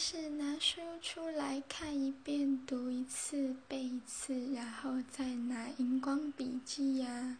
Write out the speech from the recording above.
是拿书出来看一遍读一次背一次然后再拿荧光笔记呀。